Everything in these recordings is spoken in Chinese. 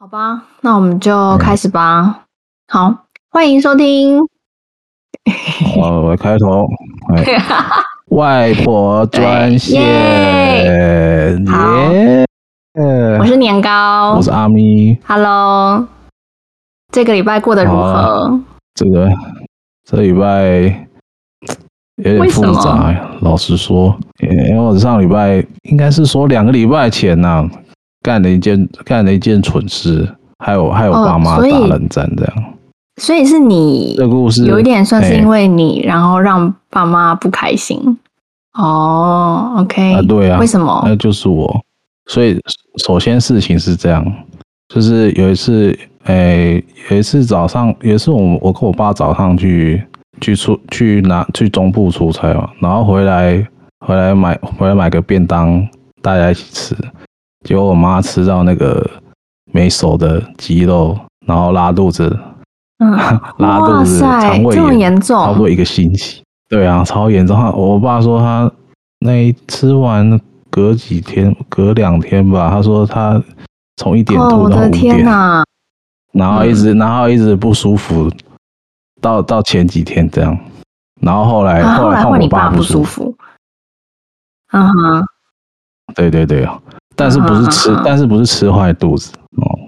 好吧，那我们就开始吧。嗯、好，欢迎收听。好，我开头。外婆专线。耶。我是年糕，我是阿咪。Hello，这个礼拜过得如何？啊、这个这个礼拜有点复杂。老实说，因为我上礼拜应该是说两个礼拜前呐、啊。干了一件干了一件蠢事，还有还有爸妈打冷战这样，哦，所以是你这个故事有一点算是因为你，然后让爸妈不开心。哦，OK，啊对啊，为什么？那就是我。所以首先事情是这样，就是有一次，诶，有一次早上，有一次我我跟我爸早上去去出去拿去中部出差嘛，然后回来回来买回来买个便当，大家一起吃。结果我妈吃到那个没熟的鸡肉，然后拉肚子，嗯，拉肚子，肠胃炎，这么严重，差不多一个星期。对啊，超严重。我爸说他那一吃完隔几天，隔两天吧，他说他从一点吐到五点，哦，我的天哪，然后一直，然后一直不舒服，到到前几天这样，然后后来，后来换我爸不舒服，嗯哼，对对对。但是不是吃，但是不是吃坏肚子哦。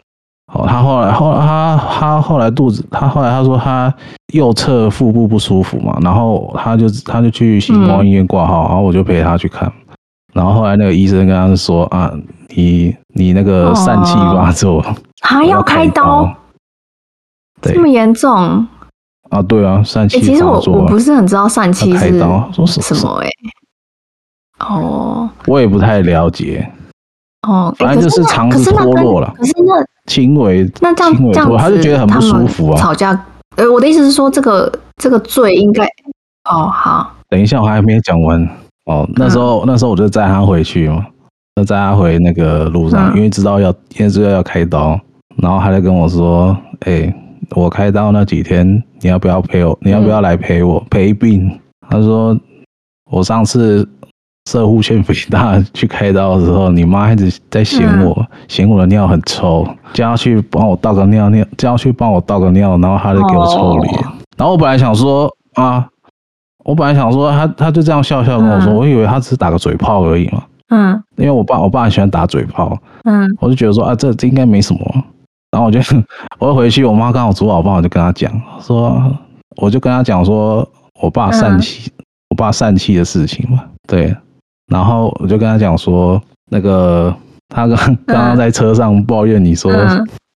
哦，他后来后他他后来肚子，他后来他说他右侧腹部不舒服嘛，然后他就他就去星光医院挂号，然后我就陪他去看。然后后来那个医生跟他说啊，你你那个疝气发作，还要开刀，这么严重啊？对啊，疝气。其实我我不是很知道疝气是什么哎。哦，我也不太了解。哦，反正就是肠子脱落了，可是那轻微，那这样这样他就觉得很不舒服啊。吵架，呃，我的意思是说，这个这个罪应该，哦，好，等一下，我还没讲完哦。那时候那时候我就载他回去嘛，就载他回那个路上，因为知道要因为知道要开刀，然后他就跟我说，哎，我开刀那几天，你要不要陪我？你要不要来陪我陪病？他说我上次。摄护腺肥大去开刀的时候，你妈一直在嫌我，嗯、嫌我的尿很臭，叫她去帮我倒个尿尿，叫她去帮我倒个尿，然后她就给我臭脸。哦、然后我本来想说啊，我本来想说他他就这样笑笑跟我说，嗯、我以为他只是打个嘴炮而已嘛。嗯，因为我爸我爸很喜欢打嘴炮。嗯，我就觉得说啊，这这应该没什么。然后我就 我就回去，我妈刚好煮好饭，我就跟她讲说，我就跟她讲说我爸疝气，嗯、我爸疝气的事情嘛，对。然后我就跟他讲说，那个他刚刚刚在车上抱怨你说，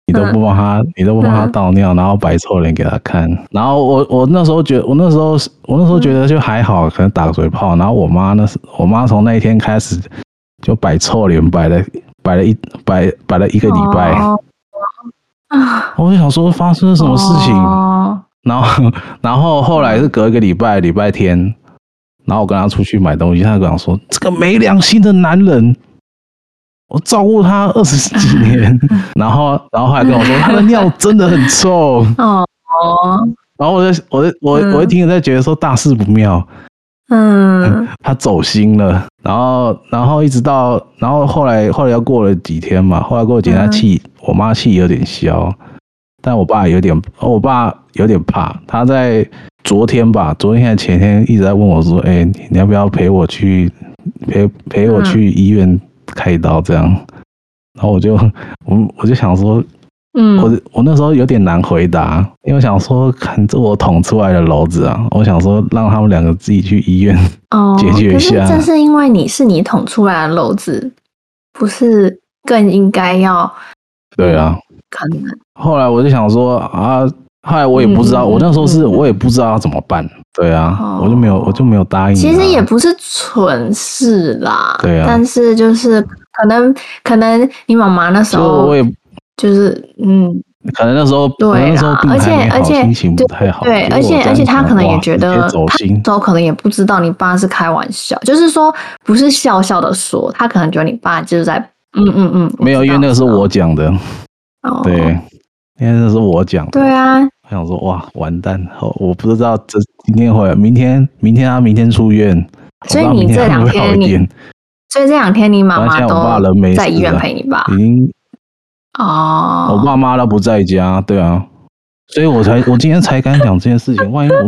你都不帮他，你都不帮他倒尿，然后摆臭脸给他看。然后我我那时候觉得，我那时候我那时候觉得就还好，可能打个嘴炮。然后我妈那是我妈从那一天开始就摆臭脸，摆了摆了一摆摆了一个礼拜。啊！我就想说发生了什么事情？然后然后后来是隔一个礼拜，礼拜天。然后我跟他出去买东西，他就跟我说：“这个没良心的男人，我照顾他二十几年。”然后，然后后来跟我说：“他的尿真的很臭。”哦哦。然后我就，我就，我，我一听在觉得说大事不妙。嗯。他走心了。然后，然后一直到，然后后来，后来又过了几天嘛。后来过几天，他气，我妈气有点消，但我爸有点，我爸有点怕。他在。昨天吧，昨天还前天一直在问我说：“哎、欸，你要不要陪我去陪陪我去医院开刀？”这样，然后我就我我就想说，嗯，我我那时候有点难回答，因为我想说，看这我捅出来的篓子啊，我想说让他们两个自己去医院 解决一下。是这是因为你是你捅出来的篓子，不是更应该要？对啊，可能。后来我就想说啊。后来我也不知道，嗯、我那时候是我也不知道要怎么办。对啊，哦、我就没有，我就没有答应。其实也不是蠢事啦，对啊。但是就是可能，可能你妈妈那时候，我也就是嗯，可能那时候对啦，而且而且心情不太好，对，而且而且他可能也觉得，他那时候可能也不知道你爸是开玩笑，就是说不是笑笑的说，他可能觉得你爸就是在嗯嗯嗯，没有，因为那个是我讲的，哦，对，因为那是我讲的，对啊。我想说哇，完蛋！我不知道这今天会，明天明天他明天出院，所以你这两天你，所以这两天你妈妈都在医院陪你吧。已经哦，我爸妈都不在家，对啊，所以我才我今天才敢讲这件事情。万一我我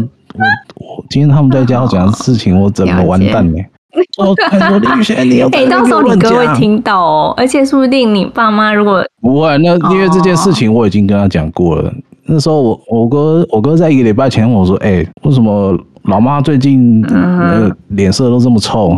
我今天他们在家我讲的事情，我怎么完蛋呢？我我李宇轩，你要哎，到时候你哥会听到哦，而且说不定你爸妈如果不会，那因为这件事情我已经跟他讲过了。那时候我我哥我哥在一个礼拜前问我说，哎，为什么老妈最近那个脸色都这么臭？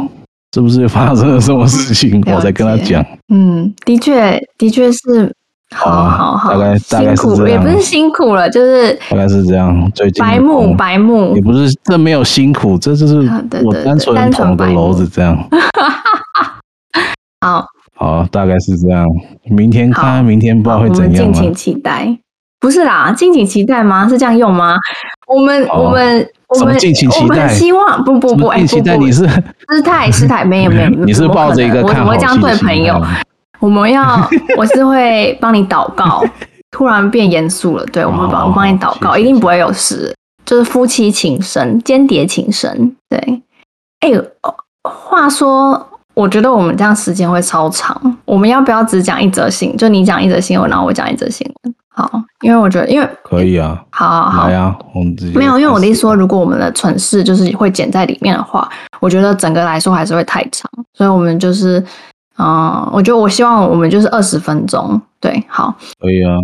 是不是发生了什么事情？我才跟他讲。嗯，的确，的确是，好好好，大概大概是也不是辛苦了，就是大概是这样。最近白目白目，也不是这没有辛苦，这就是我单纯捅的篓子这样。好，好，大概是这样。明天看，明天不知道会怎样，敬请期待。不是啦，敬请期待吗？是这样用吗？我们我们。我们我们希望不不不，哎不不，你是师太师太，没有没有，你是抱着一个看好我这样对朋友，我们要 我是会帮你祷告，突然变严肃了，对，我们帮我帮你祷告，一定不会有事，就是夫妻情深，间谍情深，对，哎，话说，我觉得我们这样时间会超长，我们要不要只讲一则新闻？就你讲一则新闻，然后我讲一则新闻。好，因为我觉得，因为可以啊，好好好，呀啊，我们直接没有，因为我的意思说，如果我们的蠢事就是会剪在里面的话，我觉得整个来说还是会太长，所以我们就是，嗯，我觉得我希望我们就是二十分钟，对，好，可以啊，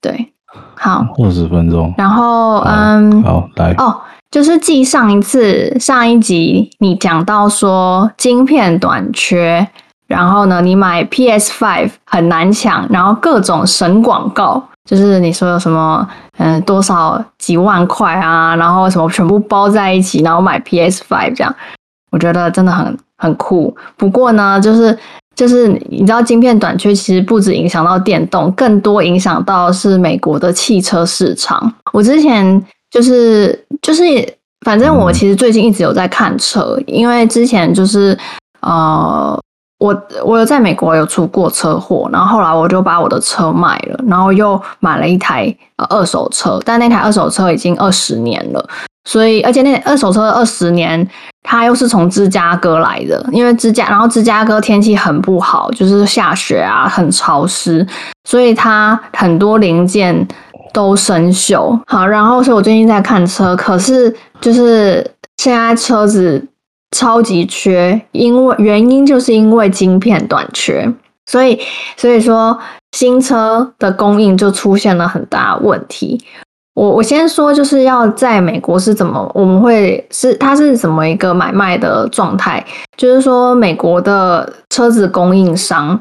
对，好，二十分钟，然后，嗯，好，来，哦，就是继上一次上一集你讲到说晶片短缺。然后呢，你买 PS Five 很难抢，然后各种神广告，就是你说有什么，嗯，多少几万块啊，然后什么全部包在一起，然后买 PS Five 这样，我觉得真的很很酷。不过呢，就是就是你知道，晶片短缺其实不止影响到电动，更多影响到是美国的汽车市场。我之前就是就是，反正我其实最近一直有在看车，因为之前就是呃。我我有在美国有出过车祸，然后后来我就把我的车卖了，然后又买了一台二手车，但那台二手车已经二十年了，所以而且那二手车二十年，它又是从芝加哥来的，因为芝加然后芝加哥天气很不好，就是下雪啊，很潮湿，所以它很多零件都生锈。好，然后所以我最近在看车，可是就是现在车子。超级缺，因为原因就是因为晶片短缺，所以所以说新车的供应就出现了很大问题。我我先说，就是要在美国是怎么，我们会是它是怎么一个买卖的状态？就是说美国的车子供应商，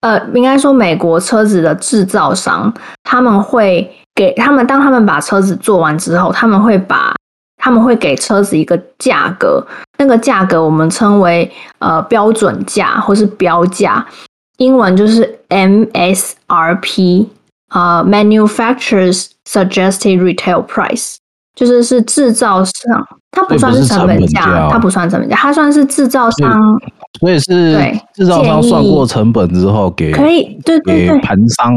呃，应该说美国车子的制造商，他们会给他们，当他们把车子做完之后，他们会把。他们会给车子一个价格，那个价格我们称为呃标准价或是标价，英文就是 MSRP，呃，Manufacturer's Suggested Retail Price，就是是制造商，它不算是成本价，它不算成本价，它算是制造商。所以是对制造商算过成本之后给可以对对对，盘商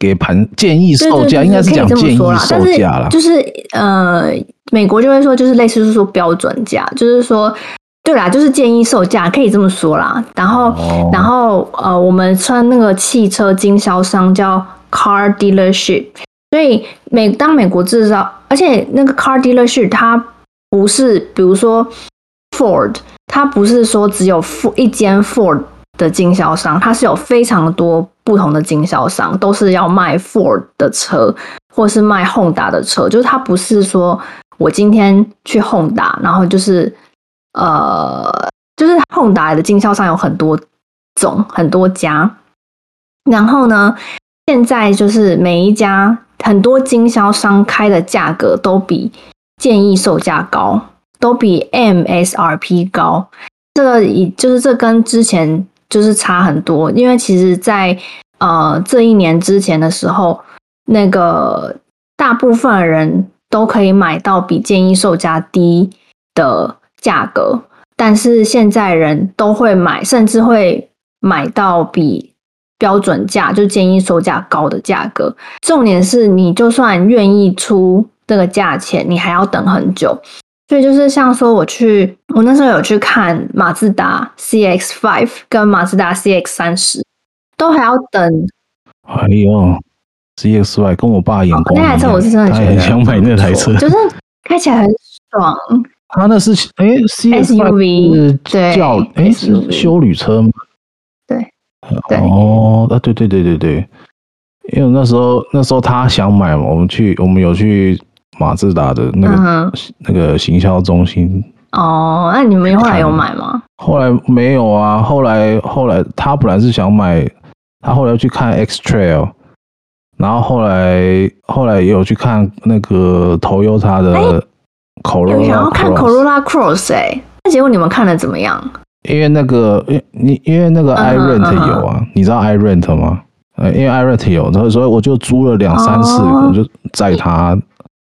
给盘建议售价，应该是讲建议售价啦。就是呃，美国就会说就是类似是说标准价，就是说对啦，就是建议售价可以这么说啦。然后、哦、然后呃，我们称那个汽车经销商叫 car dealership。所以美当美国制造，而且那个 car dealership 它不是比如说 Ford。它不是说只有一间 Ford 的经销商，它是有非常多不同的经销商，都是要卖 Ford 的车，或是卖 Honda 的车。就是它不是说我今天去 Honda，然后就是呃，就是 Honda 的经销商有很多种，很多家。然后呢，现在就是每一家很多经销商开的价格都比建议售价高。都比 MSRP 高，这个以就是这跟之前就是差很多，因为其实在呃这一年之前的时候，那个大部分人都可以买到比建议售价低的价格，但是现在人都会买，甚至会买到比标准价就建议售价高的价格。重点是你就算愿意出这个价钱，你还要等很久。所以就是像说，我去，我那时候有去看马自达 CX Five 跟马自达 CX 三十都还要等。哎呦，CX-5 跟我爸眼光那台车我是真的觉得很想买那台车，就是开起来很爽。他那是哎，CX-5 是叫哎是休旅车吗？对，哦，啊对对对对对，因为那时候那时候他想买嘛，我们去我们有去马自达的那个那个行销中心。哦，那你们后来有买吗？后来没有啊，后来后来他本来是想买，他后来去看 X Trail，然后后来后来也有去看那个 Toyota 的 Corolla，想要看 Corolla Cross 哎，那结果你们看的怎么样？因为那个，因你因为那个 iRent 有啊，你知道 iRent 吗？呃，因为 iRent 有，所以所以我就租了两三次，我就载他，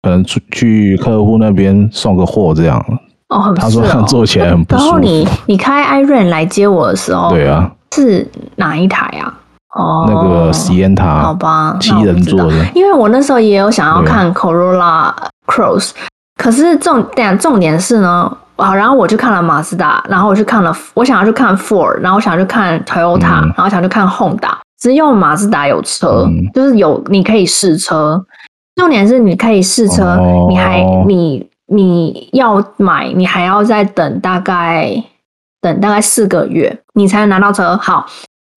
可能出去客户那边送个货这样。哦，他说他坐起来很不舒服。然后你你开 iRent 来接我的时候，对啊，是哪一台啊？哦，那个 Sienna，好吧，七人座的。因为我那时候也有想要看 Corolla Cross，可是重点重点是呢，好，然后我去看了马自达，然后我去看了，我想要去看 Ford，然后我想要去看 Toyota，、嗯、然后想去看 Honda，只有马自达有车，嗯、就是有你可以试车。重点是你可以试车，哦、你还你。你要买，你还要再等大概等大概四个月，你才能拿到车。好，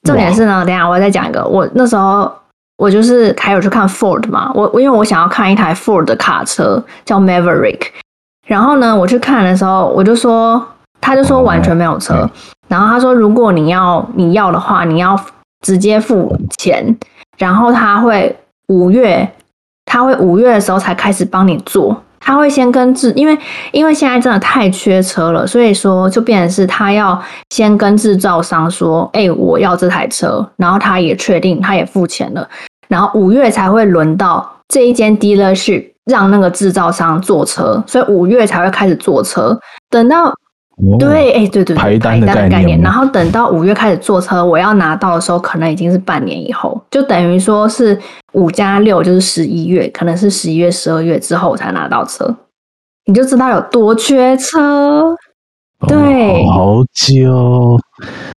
重点是呢，等下我再讲一个。我那时候我就是还有去看 Ford 嘛，我因为我想要看一台 Ford 的卡车叫 Maverick，然后呢，我去看的时候，我就说，他就说完全没有车，哦、然后他说如果你要你要的话，你要直接付钱，然后他会五月，他会五月的时候才开始帮你做。他会先跟制，因为因为现在真的太缺车了，所以说就变成是他要先跟制造商说，哎、欸，我要这台车，然后他也确定，他也付钱了，然后五月才会轮到这一间 dealership 让那个制造商坐车，所以五月才会开始坐车，等到。对，哎，对对对，排单的概念。然后等到五月开始坐车，我要拿到的时候，可能已经是半年以后，就等于说是五加六，就是十一月，可能是十一月、十二月之后我才拿到车，你就知道有多缺车。对，哦、好久。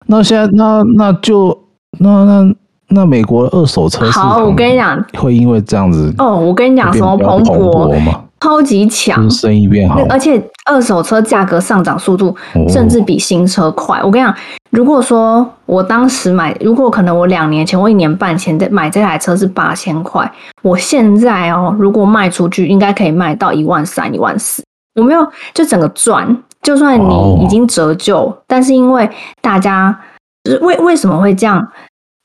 那现在，那那就那那那美国的二手车好，我跟你讲，会因为这样子哦，我跟你讲什么蓬勃吗？超级强，生意变好，而且二手车价格上涨速度甚至比新车快。哦、我跟你讲，如果说我当时买，如果可能我两年前或一年半前在买这台车是八千块，我现在哦，如果卖出去，应该可以卖到一万三、一万四。我没有，就整个赚。就算你已经折旧，哦、但是因为大家就是为为什么会这样？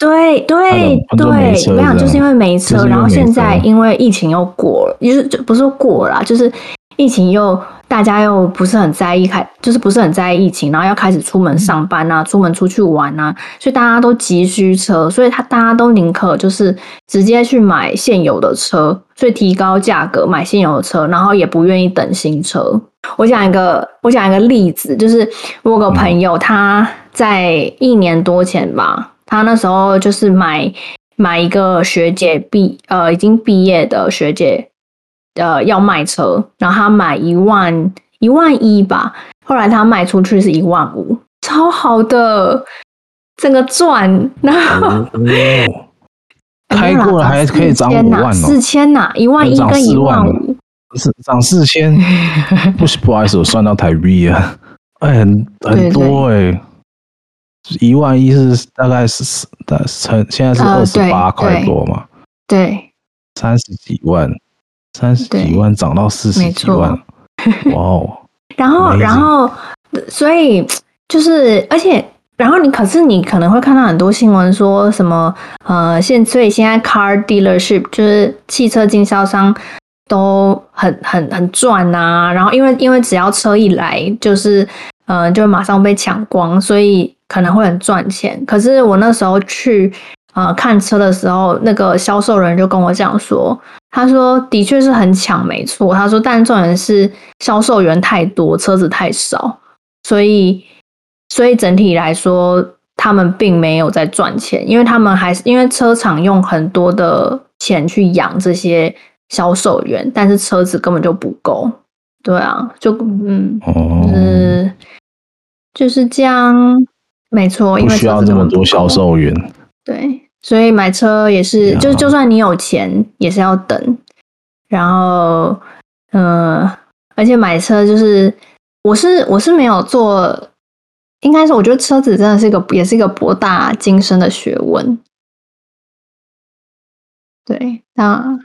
对对对，我想，就是因为没车，没车，然后现在因为疫情又过了，就是就不是说过了啦，就是疫情又大家又不是很在意，开就是不是很在意疫情，然后要开始出门上班啊，出门出去玩啊，所以大家都急需车，所以他大家都宁可就是直接去买现有的车，所以提高价格买现有的车，然后也不愿意等新车。我讲一个，我讲一个例子，就是我有个朋友他在一年多前吧。他那时候就是买买一个学姐毕呃已经毕业的学姐呃要卖车，然后他买一万一万一吧，后来他卖出去是一万五，超好的，整个赚，然后、开过了还可以涨五万哦，四千呐，一万一跟一万五，不是涨四千，不是不好意思，我算到台币啊，哎很很多哎、欸。一万一是大概是的成，现在是二十八块多嘛？对，三十几万，三十几万涨到四十几万，哇哦！然后，然后，所以就是，而且，然后你可是你可能会看到很多新闻说什么呃，现所以现在 car dealership 就是汽车经销商都很很很赚啊，然后因为因为只要车一来就是呃就马上被抢光，所以。可能会很赚钱，可是我那时候去呃看车的时候，那个销售人就跟我讲说，他说的确是很抢，没错。他说，但重点是销售员太多，车子太少，所以所以整体来说，他们并没有在赚钱，因为他们还是因为车厂用很多的钱去养这些销售员，但是车子根本就不够。对啊，就嗯，就是就是这样。没错，因为不需要这么多销售员。对，所以买车也是，啊、就就算你有钱，也是要等。然后，嗯、呃，而且买车就是，我是我是没有做，应该是我觉得车子真的是一个，也是一个博大精深的学问。对，那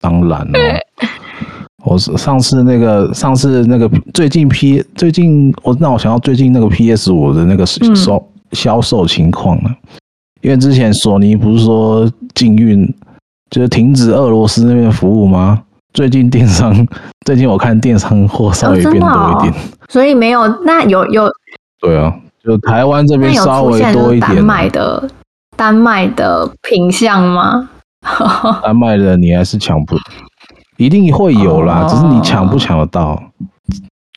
当然了、哦。我上次那个，上次那个最近 P 最近我让我想到最近那个 PS 五的那个销销售情况了，因为之前索尼不是说禁运，就是停止俄罗斯那边服务吗？最近电商 最近我看电商货稍微变多一点，所以没有那有有对啊，就台湾这边稍微多一点。丹麦的丹麦的品相吗？丹麦的你还是抢不。一定会有啦，只是你抢不抢得到？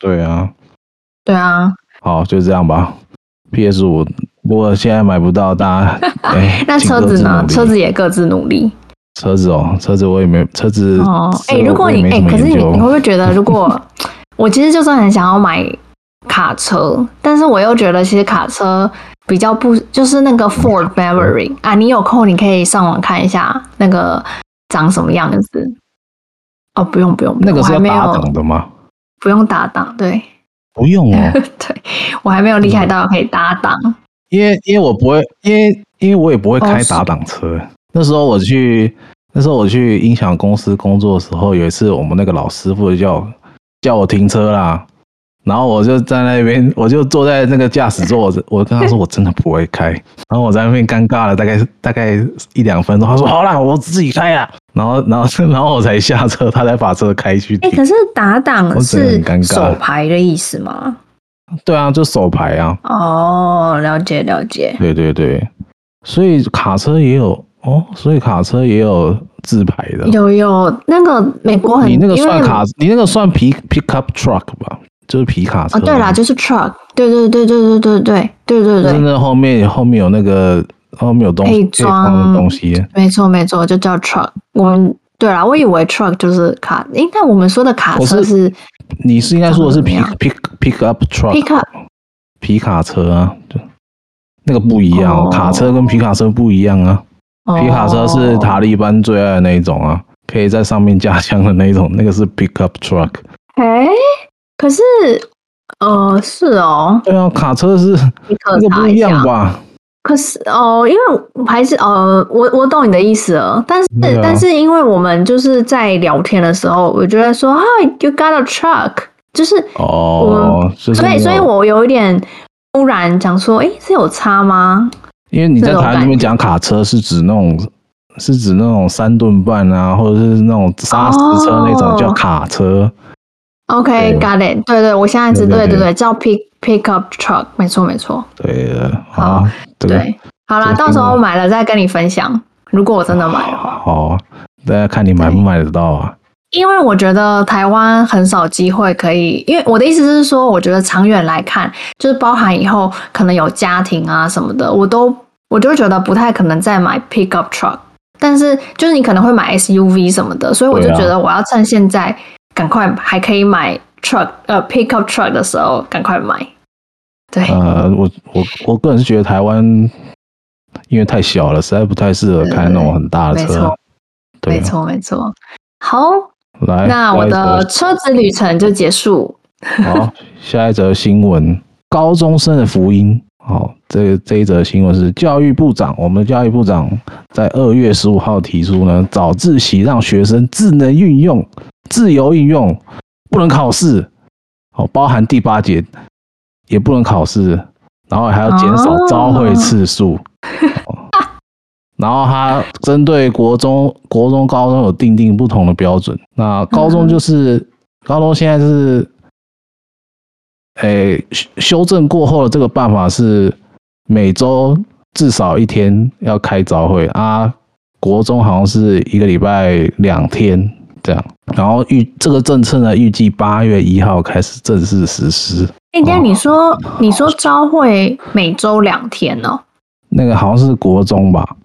对啊，对啊。好，就这样吧。PS 五，如果现在买不到，大家 哎，那车子呢？车子也各自努力。车子哦，车子我也没车子哦。哎，如果你哎，可是你你会不会觉得，如果 我其实就算很想要买卡车，但是我又觉得其实卡车比较不就是那个 Ford Maverick 啊，你有空你可以上网看一下那个长什么样子。哦，不用不用，那个是要打档的吗？不用打档，对，不用哦。对，我还没有厉害到可以打档，因为因为我不会，因为因为我也不会开打档车。那时候我去，那时候我去音响公司工作的时候，有一次我们那个老师傅就叫叫我停车啦。然后我就在那边，我就坐在那个驾驶座，我我跟他说我真的不会开。然后我在那边尴尬了大概大概一两分钟，他说好啦，我自己开啊。然后然后 然后我才下车，他才把车开去。哎，可是打档是手牌的意思吗？对啊，就手牌啊。哦，了解了解。对对对，所以卡车也有哦，所以卡车也有自排的。有有，那个美国很，你那个算卡，你那个算皮 pickup truck 吧？就是皮卡车啊，对啦，就是 truck，对对对对对对对对对对，真的后面后面有那个后面有东西可以装。的东西，没错没错，就叫 truck。我们对啦，我以为 truck 就是卡，应该我们说的卡车是，你是应该说的是皮 pick pick up truck，pick up 皮卡车啊，就那个不一样，卡车跟皮卡车不一样啊，皮卡车是塔利班最爱的那一种啊，可以在上面架枪的那一种，那个是 pick up truck。哎。可是，呃，是哦，对啊，卡车是那个不一样吧？可是哦，因为还是呃，我我懂你的意思了，但是、啊、但是因为我们就是在聊天的时候，我觉得说，Hi，you got a truck，就是哦，所以所以我有一点突然讲说，哎，是有差吗？因为你在台湾这边讲卡车是指那种是指那种三吨半啊，或者是那种砂石车那种叫卡车。OK，got it。对对，我现在是对对对，叫 pick pick up truck，没错没错。对的，好，对，好啦，到时候买了再跟你分享。如果我真的买的话，好，大家看你买不买得到啊？因为我觉得台湾很少机会可以，因为我的意思是说，我觉得长远来看，就是包含以后可能有家庭啊什么的，我都我就觉得不太可能再买 pick up truck。但是就是你可能会买 SUV 什么的，所以我就觉得我要趁现在。赶快还可以买 truck，呃，pickup truck 的时候赶快买。对，呃，我我我个人是觉得台湾因为太小了，实在不太适合开那种很大的车。没错，没错，没错。好，来，那我的车子旅程就结束。好，下一则新闻：高中生的福音。好，这这一则新闻是教育部长，我们教育部长在二月十五号提出呢，早自习让学生智能运用。自由运用，不能考试，哦，包含第八节也不能考试，然后还要减少招会次数，然后他针对国中、国中、高中有定定不同的标准。那高中就是高中现在是，诶，修正过后的这个办法是每周至少一天要开早会啊，国中好像是一个礼拜两天。这样，然后预这个政策呢，预计八月一号开始正式实施。哎、欸，那你说，你说朝会每周两天哦？那个好像是国中吧？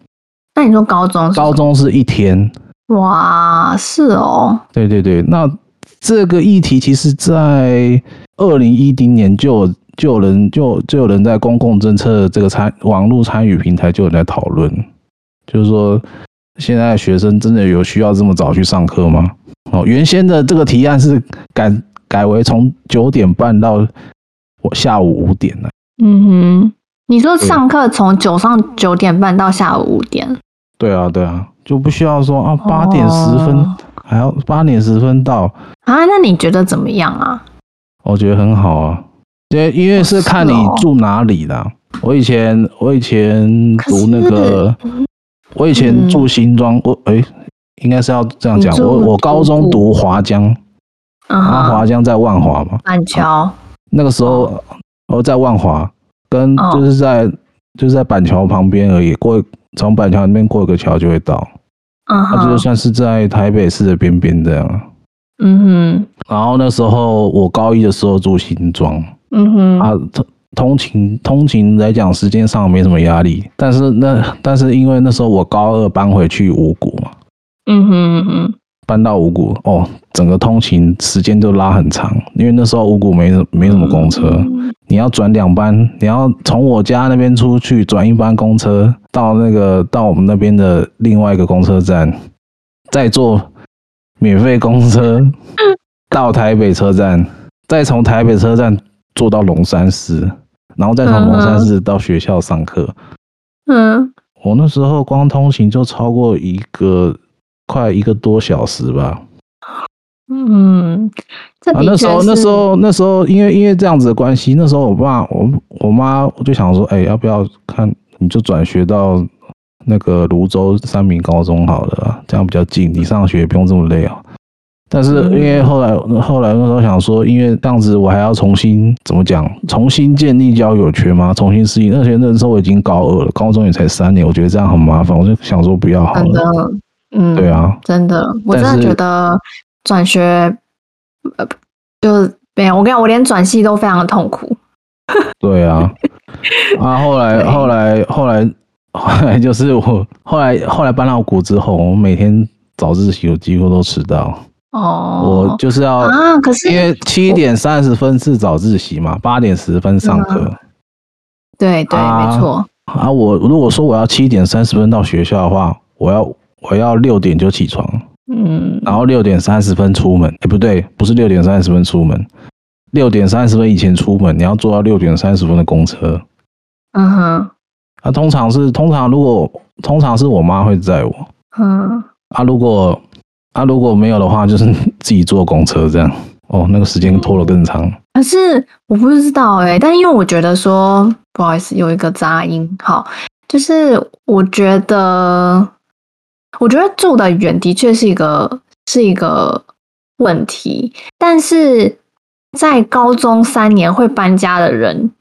那你说高中？高中是一天。哇，是哦。对对对，那这个议题其实在二零一零年就就有人就就有人在公共政策这个参网络参与平台就有人在讨论，就是说现在学生真的有需要这么早去上课吗？哦，原先的这个提案是改改为从九点半到下午五点呢。嗯哼，你说上课从早上九点半到下午五点？对啊，对啊，就不需要说啊八点十分、哦、还要八点十分到啊？那你觉得怎么样啊？我觉得很好啊，因为因为是看你住哪里啦。哦哦、我以前我以前读那个，我以前住新庄，嗯、我哎、欸，应该是要这样讲。我我高中读华江，然后华江在万华嘛，板桥、啊。那个时候我在万华，跟就是在、哦、就是在板桥旁边而已，过从板桥那边过一个桥就会到。嗯，那就算是在台北市的边边这样。嗯哼，然后那时候我高一的时候住新庄，嗯哼，啊通通勤通勤来讲时间上没什么压力，但是那但是因为那时候我高二搬回去五股嘛，嗯哼嗯哼，搬到五股哦，整个通勤时间就拉很长，因为那时候五股没没什么公车，嗯、你要转两班，你要从我家那边出去转一班公车到那个到我们那边的另外一个公车站，再坐。免费公车 到台北车站，再从台北车站坐到龙山寺，然后再从龙山寺到学校上课。嗯，我那时候光通勤就超过一个快一个多小时吧。嗯，啊，那时候那时候那时候因为因为这样子的关系，那时候我爸我我妈我就想说，哎、欸，要不要看你就转学到。那个泸州三民高中好了，这样比较近，你上学也不用这么累啊。但是因为后来后来那时候想说，因为这样子我还要重新怎么讲，重新建立交友圈嘛，重新适应。而且那时候我已经高二了，高中也才三年，我觉得这样很麻烦，我就想说不要好了。嗯，对啊，真的，我真的觉得转学呃就没有。我跟你讲，我连转系都非常的痛苦。对啊，啊，后来后来后来。后来就是我后来后来搬到谷之后，我每天早自习我几乎都迟到。哦，我就是要啊，可是因为七点三十分是早自习嘛，八点十分上课。对对，没错。啊，我如果说我要七点三十分到学校的话，我要我要六点就起床，嗯，然后六点三十分出门。哎，不对，不是六点三十分出门，六点三十分以前出门，你要坐到六点三十分的公车。嗯哼。啊，通常是通常如果通常是我妈会载我，嗯，啊，如果啊如果没有的话，就是 自己坐公车这样，哦，那个时间拖了更长。可是我不知道哎、欸，但因为我觉得说不好意思，有一个杂音，好，就是我觉得我觉得住得远的确是一个是一个问题，但是在高中三年会搬家的人。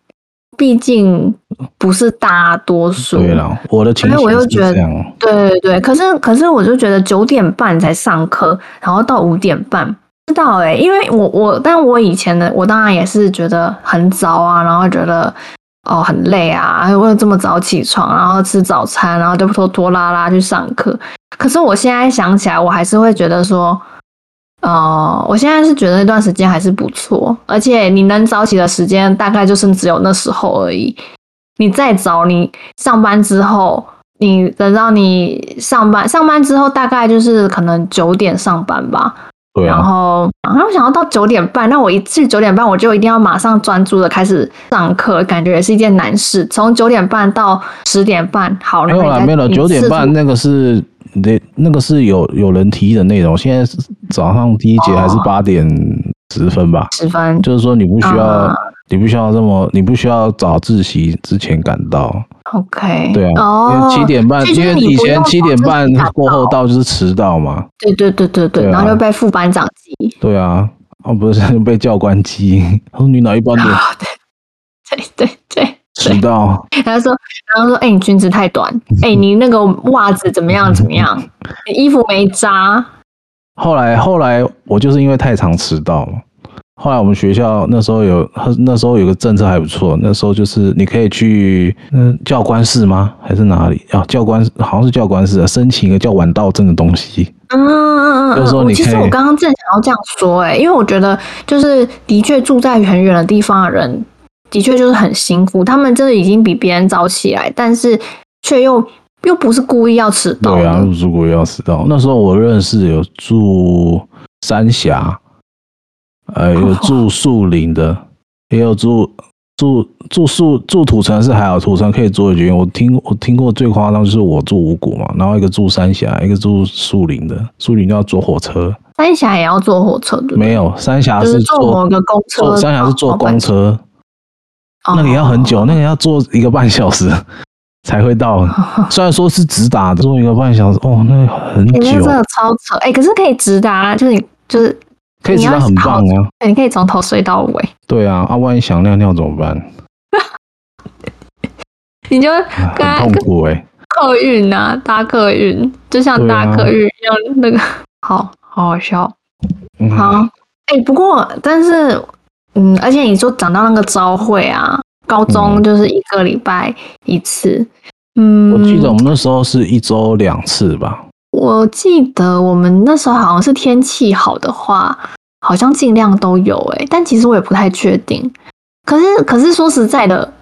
毕竟不是大多数。对了，我的情绪是这样。我又觉得，对对对，可是可是我就觉得九点半才上课，然后到五点半，知道哎、欸，因为我我，但我以前的我当然也是觉得很早啊，然后觉得哦很累啊，为了这么早起床，然后吃早餐，然后就拖拖拉拉去上课。可是我现在想起来，我还是会觉得说。哦，我现在是觉得那段时间还是不错，而且你能早起的时间大概就是只有那时候而已。你再早，你上班之后，你等到你上班上班之后，大概就是可能九点上班吧。对啊。然后，然后我想要到九点半，那我一去九点半，我就一定要马上专注的开始上课，感觉也是一件难事。从九点半到十点半，好，没有了，没有了，九点半那个是。那，那个是有有人提的内容。现在是早上第一节还是八点十分吧？十分，就是说你不需要，啊、你不需要这么，你不需要早自习之前赶到。OK，对啊，哦、七点半，因为以前七点半过后到就是迟到嘛。对对对对对，然后就被副班长记。对啊，哦不是 被教官记，他说你哪一班的？对对对。对迟到，他说，然后说，哎、欸，你裙子太短，哎、欸，你那个袜子怎么样？怎么样？你衣服没扎。后来，后来我就是因为太常迟到了。后来我们学校那时候有，那时候有个政策还不错，那时候就是你可以去嗯教官室吗？还是哪里？啊，教官好像是教官室啊，申请一个叫晚到证的东西。嗯嗯嗯，就是说你。其实我刚刚正想要这样说、欸，哎，因为我觉得就是的确住在很远的地方的人。的确就是很辛苦，他们真的已经比别人早起来，但是却又又不是故意要迟到。对啊，不是故意要迟到。那时候我认识有住三峡，呃，有住树林的，也有住。住住树住土城是还好，土城可以坐捷运。我听我听过最夸张就是我住五股嘛，然后一个住三峡，一个住树林的，树林就要坐火车，三峡也要坐火车？没有，三峡是坐某个公车，三峡是坐公车，哦、那个要很久，哦、那个要坐一个半小时才会到。哦、虽然说是直达的，坐一个半小时，哦，那个很久，欸、真的超扯。哎、欸，可是可以直达，就是你就是。可以直达很棒啊！你可以从头睡到尾。对啊，啊，万一想尿尿怎么办？你就很痛苦哎、欸。客运啊，搭客运，就像搭客运一样，那个、啊、好好好笑。嗯、好，哎、欸，不过但是，嗯，而且你说讲到那个朝会啊，高中就是一个礼拜一次。嗯，我记得我们那时候是一周两次吧。我记得我们那时候好像是天气好的话，好像尽量都有诶，但其实我也不太确定。可是，可是说实在的，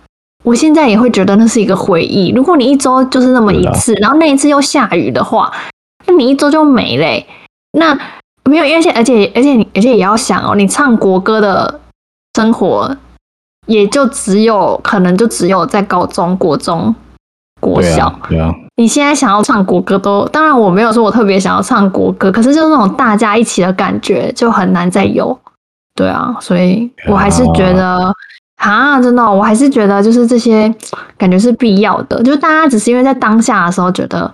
我现在也会觉得那是一个回忆。如果你一周就是那么一次，然后那一次又下雨的话，那你一周就没嘞。那没有，而且而且而且你而且也要想哦，你唱国歌的生活，也就只有可能就只有在高中、国中。国小，对啊，对啊，你现在想要唱国歌都，当然我没有说我特别想要唱国歌，可是就是那种大家一起的感觉就很难再有，对啊，所以我还是觉得啊，真的，我还是觉得就是这些感觉是必要的，就是大家只是因为在当下的时候觉得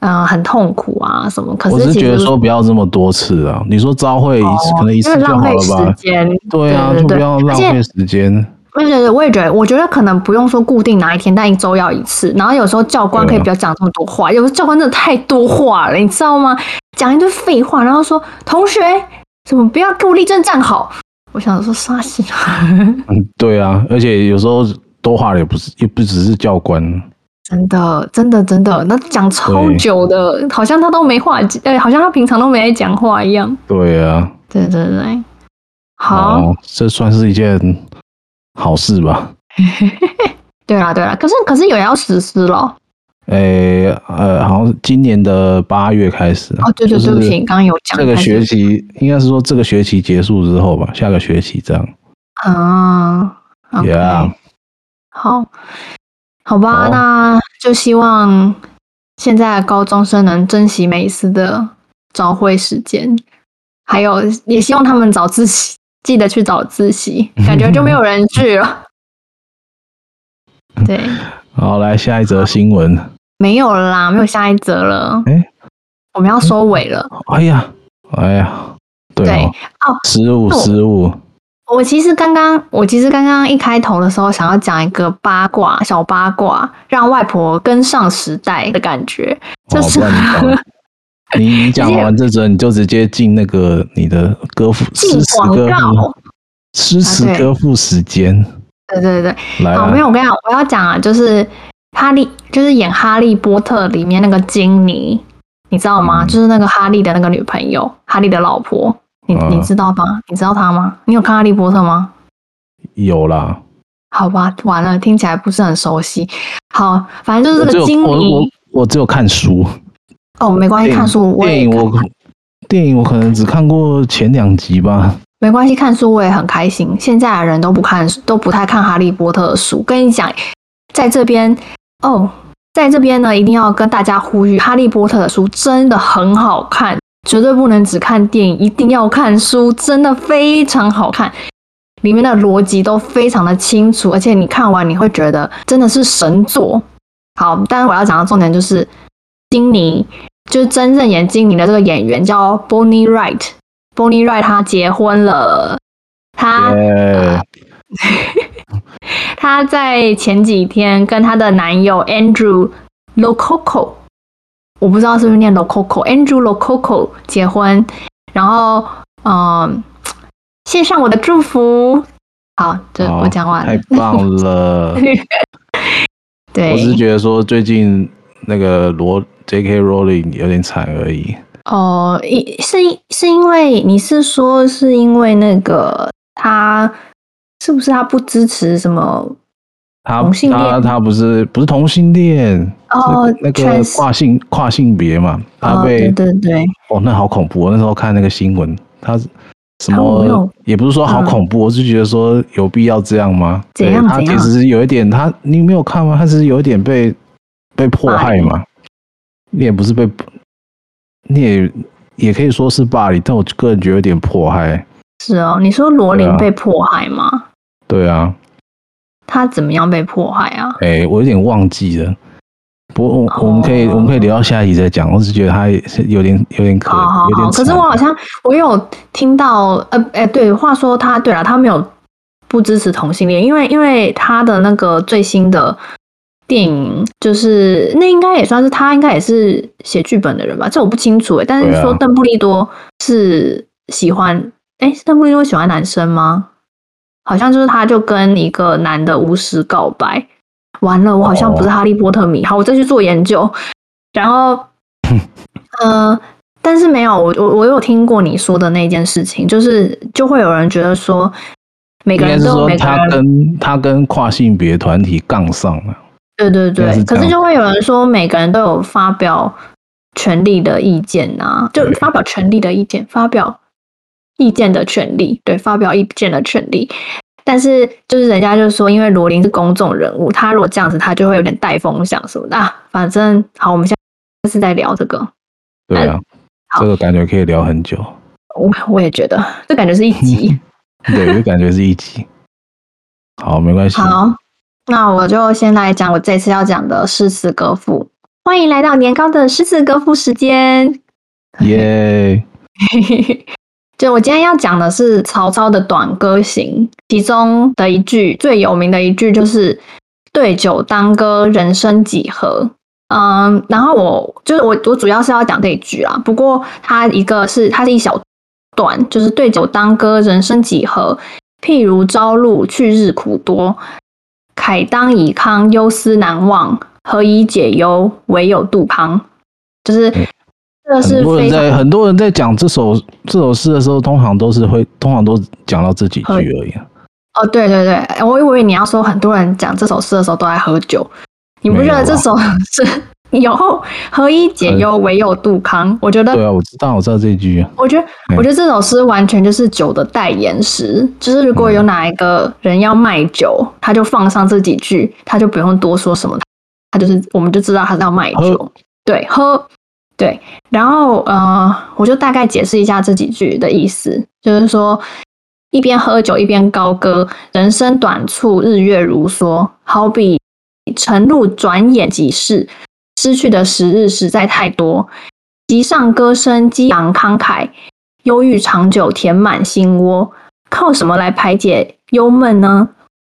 嗯、呃、很痛苦啊什么，可是，我是觉得说不要这么多次啊，你说朝会一次、哦、可能一次就好了吧？时间，对啊，就不要浪费时间。对对对，我也觉得，我觉得可能不用说固定哪一天，但一周要一次。然后有时候教官可以不要讲这么多话，有时候教官真的太多话了，你知道吗？讲一堆废话，然后说同学怎么不要给我立正站好？我想说杀死他。嗯，对啊，而且有时候多话的也不是，也不只是教官。真的，真的，真的，那讲超久的，好像他都没话，哎，好像他平常都没在讲话一样。对啊，对对对，好，哦，这算是一件。好事吧？对啦，对啦，可是可是有要实施了。诶、欸，呃，好像是今年的八月开始。哦，对对对，不起，刚刚有讲。这个学期应该是说这个学期结束之后吧，下个学期这样。啊，Yeah。好，好吧，好，那就希望现在的高中生能珍惜每一次的早会时间，还有也希望他们早自习。记得去早自习，感觉就没有人去了。对，好，来下一则新闻。没有了啦，没有下一则了。哎、欸，我们要收尾了。哎呀，哎呀，对，对哦，失误，失误。我其实刚刚，我其实刚刚一开头的时候，想要讲一个八卦，小八卦，让外婆跟上时代的感觉，就是。哦 你你 讲完这则，你就直接进那个你的歌赋诗词歌赋诗词歌赋时间。对对对，好，没有，我跟你讲，我要讲啊，就是哈利，就是演哈利波特里面那个金妮，你知道吗？嗯、就是那个哈利的那个女朋友，哈利的老婆，你你知道吗？你知道她吗？你有看哈利波特吗？有啦。好吧，完了，听起来不是很熟悉。好，反正就是这个金妮，我我，我只有看书。哦，没关系，看书我。电影我电影我可能只看过前两集吧。没关系，看书我也很开心。现在的人都不看，都不太看哈利波特的书。跟你讲，在这边哦，在这边呢，一定要跟大家呼吁，哈利波特的书真的很好看，绝对不能只看电影，一定要看书，真的非常好看。里面的逻辑都非常的清楚，而且你看完你会觉得真的是神作。好，但是我要讲的重点就是。金妮就是真正演金妮的这个演员叫 Bonnie Wright，Bonnie Wright 她结婚了，她 她在前几天跟她的男友 Andrew Lococo，我不知道是不是念 Lococo，Andrew Lococo 结婚，然后嗯，献上我的祝福。好，这我讲完了，太棒了。对，我只是觉得说最近那个罗。J.K. Rowling 有点惨而已。哦，一是是因为你是说是因为那个他是不是他不支持什么同性恋？他他他不是不是同性恋哦，那个跨性跨性别嘛，他被、哦、对对对哦，那好恐怖！我那时候看那个新闻，他什么也不是说好恐怖，嗯、我是觉得说有必要这样吗？怎样？他其实是有一点，他你没有看吗？他是有一点被被迫害嘛？你也不是被，你也也可以说是霸凌，但我个人觉得有点迫害。是哦，你说罗琳被迫害吗？对啊，他怎么样被迫害啊？哎、欸，我有点忘记了。不过我，我们可以，我们可以留到下一集再讲。我只觉得他是有点有点可怜，好好好，有点。可是我好像我有听到，呃，哎、欸，对，话说他，对了，他没有不支持同性恋，因为因为他的那个最新的电影，就是那应该也算是他应该也是写剧本的人吧？这我不清楚哎。但是说邓布利多是喜欢。哎，邓布利多喜欢男生吗？好像就是他，就跟一个男的巫师告白。完了，我好像不是哈利波特迷。好，我再去做研究。然后，呃，但是没有，我我我有听过你说的那件事情，就是就会有人觉得说，每个人都有每个人，他跟他跟跨性别团体杠上了。对对对，可是就会有人说，每个人都有发表权利的意见啊，就发表权利的意见，发表。意见的权利，对，发表意见的权利，但是就是人家就说，因为罗琳是公众人物，他如果这样子，他就会有点带风向什么的。啊，反正好，我们现在是在聊这个。对啊，这个感觉可以聊很久。我我也觉得，这感觉是一集。对，这感觉是一集。好，没关系。好，那我就先来讲我这次要讲的诗词歌赋。欢迎来到年糕的诗词歌赋时间。耶 就我今天要讲的是曹操的短歌行，其中的一句最有名的一句就是“对酒当歌，人生几何”。嗯，然后我就是我，我主要是要讲这一句啊。不过它一个是它是一小段，就是“对酒当歌，人生几何？譬如朝露，去日苦多。慨当以慷，忧思难忘。何以解忧？唯有杜康。”就是。很多人在很多人在讲这首这首诗的时候，通常都是会通常都讲到这几句而已。哦，对对对，我以为你要说很多人讲这首诗的时候都在喝酒，你不觉得这首诗 有何以解忧，唯有杜康？我觉得对啊，我知道我知道这句。我觉得我觉得这首诗完全就是酒的代言诗，就是如果有哪一个人要卖酒，他就放上这几句，他就不用多说什么，他就是我们就知道他是要卖酒。对，喝。对，然后呃，我就大概解释一下这几句的意思，就是说一边喝酒一边高歌，人生短促，日月如梭，好比晨露转眼即逝，失去的时日实在太多。席上歌声激昂慷慨，忧郁长久填满心窝，靠什么来排解忧闷呢？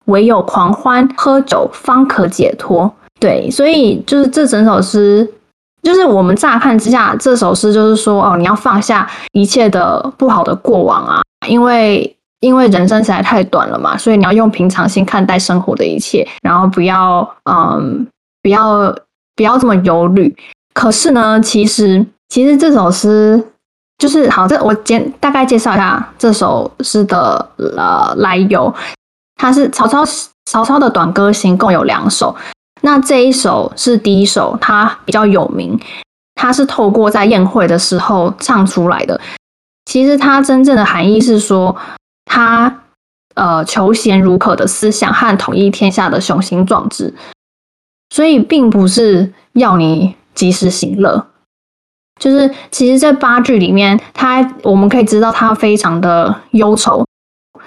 唯有狂欢喝酒方可解脱。对，所以就是这整首诗。就是我们乍看之下，这首诗就是说，哦，你要放下一切的不好的过往啊，因为因为人生实在太短了嘛，所以你要用平常心看待生活的一切，然后不要，嗯，不要不要这么忧虑。可是呢，其实其实这首诗就是好，这我简大概介绍一下这首诗的呃来由，它是曹操曹操的短歌行，共有两首。那这一首是第一首，它比较有名，它是透过在宴会的时候唱出来的。其实它真正的含义是说，他呃求贤如渴的思想和统一天下的雄心壮志，所以并不是要你及时行乐。就是其实这八句里面，他我们可以知道他非常的忧愁。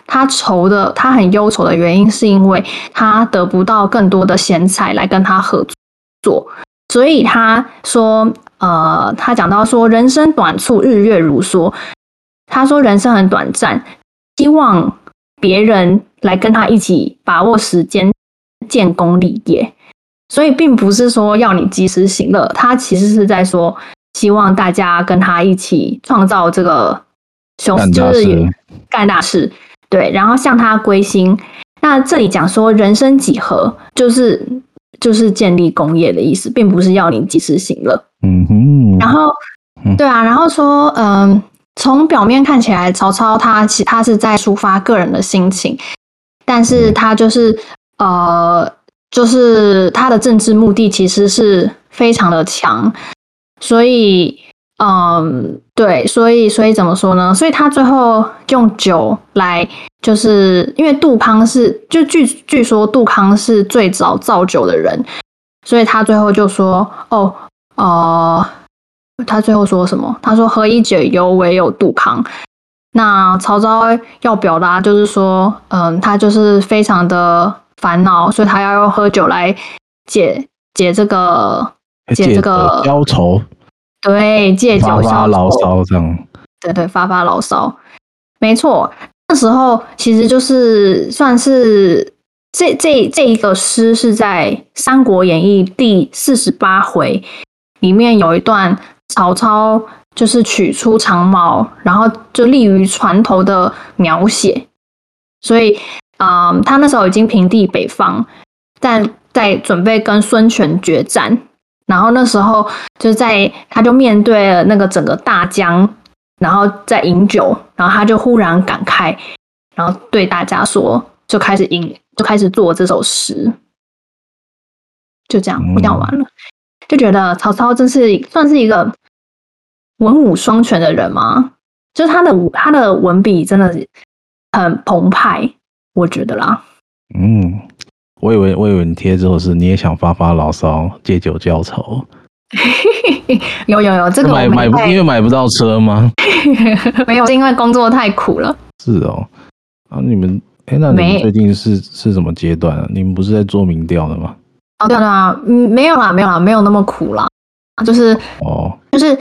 他愁的，他很忧愁的原因，是因为他得不到更多的贤才来跟他合作，所以他说，呃，他讲到说，人生短促，日月如梭。他说人生很短暂，希望别人来跟他一起把握时间，建功立业。所以并不是说要你及时行乐，他其实是在说，希望大家跟他一起创造这个雄，就是干大事。对，然后向他归心。那这里讲说人生几何，就是就是建立功业的意思，并不是要你及时行乐。嗯哼。然后，对啊，然后说，嗯，从表面看起来，曹操他其他是在抒发个人的心情，但是他就是呃，就是他的政治目的其实是非常的强，所以嗯，对，所以所以怎么说呢？所以他最后用酒来，就是因为杜康是，就据据说杜康是最早造酒的人，所以他最后就说，哦，呃。他最后说什么？他说：“何以解忧，唯有杜康。”那曹操要表达就是说，嗯，他就是非常的烦恼，所以他要用喝酒来解解这个解这个消愁。对，借酒消愁，发发牢骚这样。对对，发发牢骚，没错。那时候其实就是算是这这这一个诗是在《三国演义》第四十八回里面有一段。曹操就是取出长矛，然后就立于船头的描写。所以，嗯，他那时候已经平定北方，但在准备跟孙权决战。然后那时候就在，他就面对了那个整个大江，然后在饮酒，然后他就忽然感慨，然后对大家说，就开始饮，就开始做这首诗。就这样，我讲完了。就觉得曹操真是算是一个文武双全的人吗？就是他的他的文笔真的很澎湃，我觉得啦。嗯，我以为我以为你贴之后是你也想发发牢骚，借酒浇愁。有有有，这个买买因为买不到车吗？没有，是因为工作太苦了。是哦，啊，你们哎，那你们最近是是什么阶段啊？你们不是在做民调的吗？哦，对啊，嗯，没有啦，没有啦，没有那么苦啦，就是，哦，就是，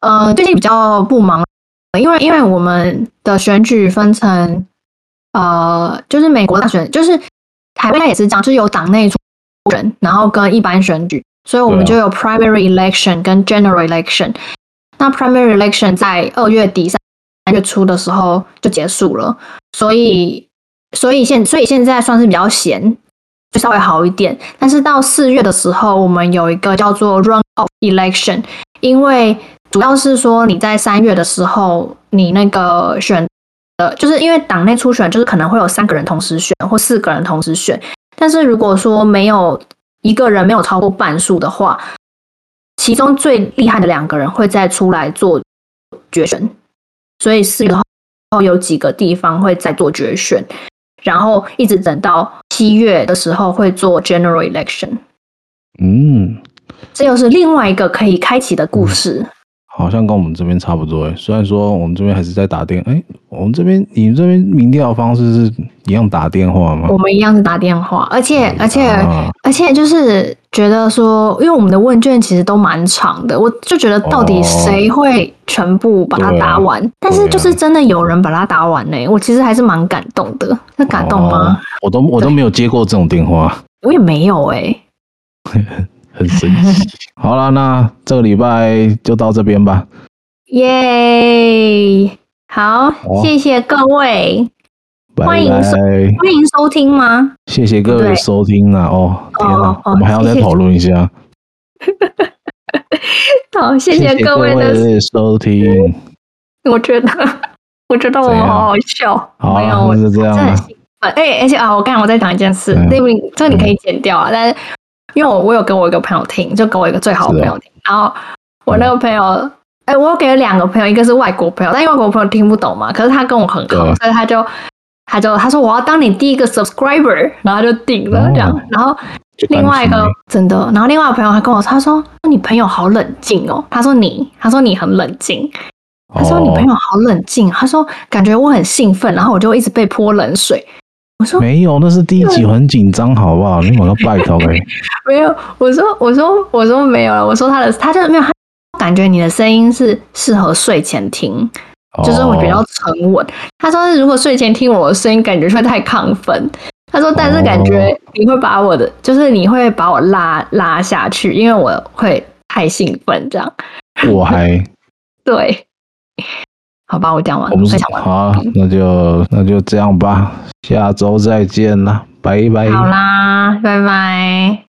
呃，最近比较不忙，因为因为我们的选举分成，呃，就是美国大选，就是台湾也是这样，就是有党内初选，然后跟一般选举，所以我们就有 primary election 跟 general election。那 primary election 在二月底三月初的时候就结束了，所以，所以现所以现在算是比较闲。就稍微好一点，但是到四月的时候，我们有一个叫做 run-off election，因为主要是说你在三月的时候，你那个选的，就是因为党内初选，就是可能会有三个人同时选或四个人同时选，但是如果说没有一个人没有超过半数的话，其中最厉害的两个人会再出来做决选，所以四月后有几个地方会再做决选。然后一直等到七月的时候会做 general election，嗯，这又是另外一个可以开启的故事。嗯，好像跟我们这边差不多诶，虽然说我们这边还是在打电，哎，我们这边你们这边民调方式是一样打电话吗？我们一样是打电话，而且而且而且就是。觉得说，因为我们的问卷其实都蛮长的，我就觉得到底谁会全部把它答完？哦啊、但是就是真的有人把它答完呢、欸，我其实还是蛮感动的。那感动吗？哦、我都我都没有接过这种电话，我也没有哎、欸，很神奇。好了，那这个礼拜就到这边吧。耶，好，谢谢各位。欢迎收欢迎收听吗？谢谢各位收听啊！哦，天哪，哦哦、我们还要再讨论一下。好，谢谢各位的收听。我觉得，我觉得我们好好笑。好、就这样了。哎，而且啊，我刚才我在讲一件事，那个这个你可以剪掉啊。但是因为我我有跟我一个朋友听，就跟我一个最好的朋友听，然后我那个朋友，哎、嗯，我有给了两个朋友，一个是外国朋友，但因为外国朋友听不懂嘛，可是他跟我很好，所以他就。他就他说我要当你第一个 subscriber，然后就顶了这样。哦、然后另外一个真的，然后另外一个朋友还跟我说，他说你朋友好冷静哦。他说你，他说你很冷静。他说你朋友好冷静。他说感觉我很兴奋，然后我就一直被泼冷水。我说没有，那是第一集很紧张，好不好？你我要拜托 哎。没有，我说我说我说没有了。我说他的他就没有，他感觉你的声音是适合睡前听。就是我比较沉稳。Oh. 他说，如果睡前听我的声音，感觉会太亢奋。他说，但是感觉你会把我的，就是你会把我拉拉下去，因为我会太兴奋，这样。我还 对，好吧，我讲完了。我好，那就那就这样吧，下周再见啦，拜拜。好啦，拜拜。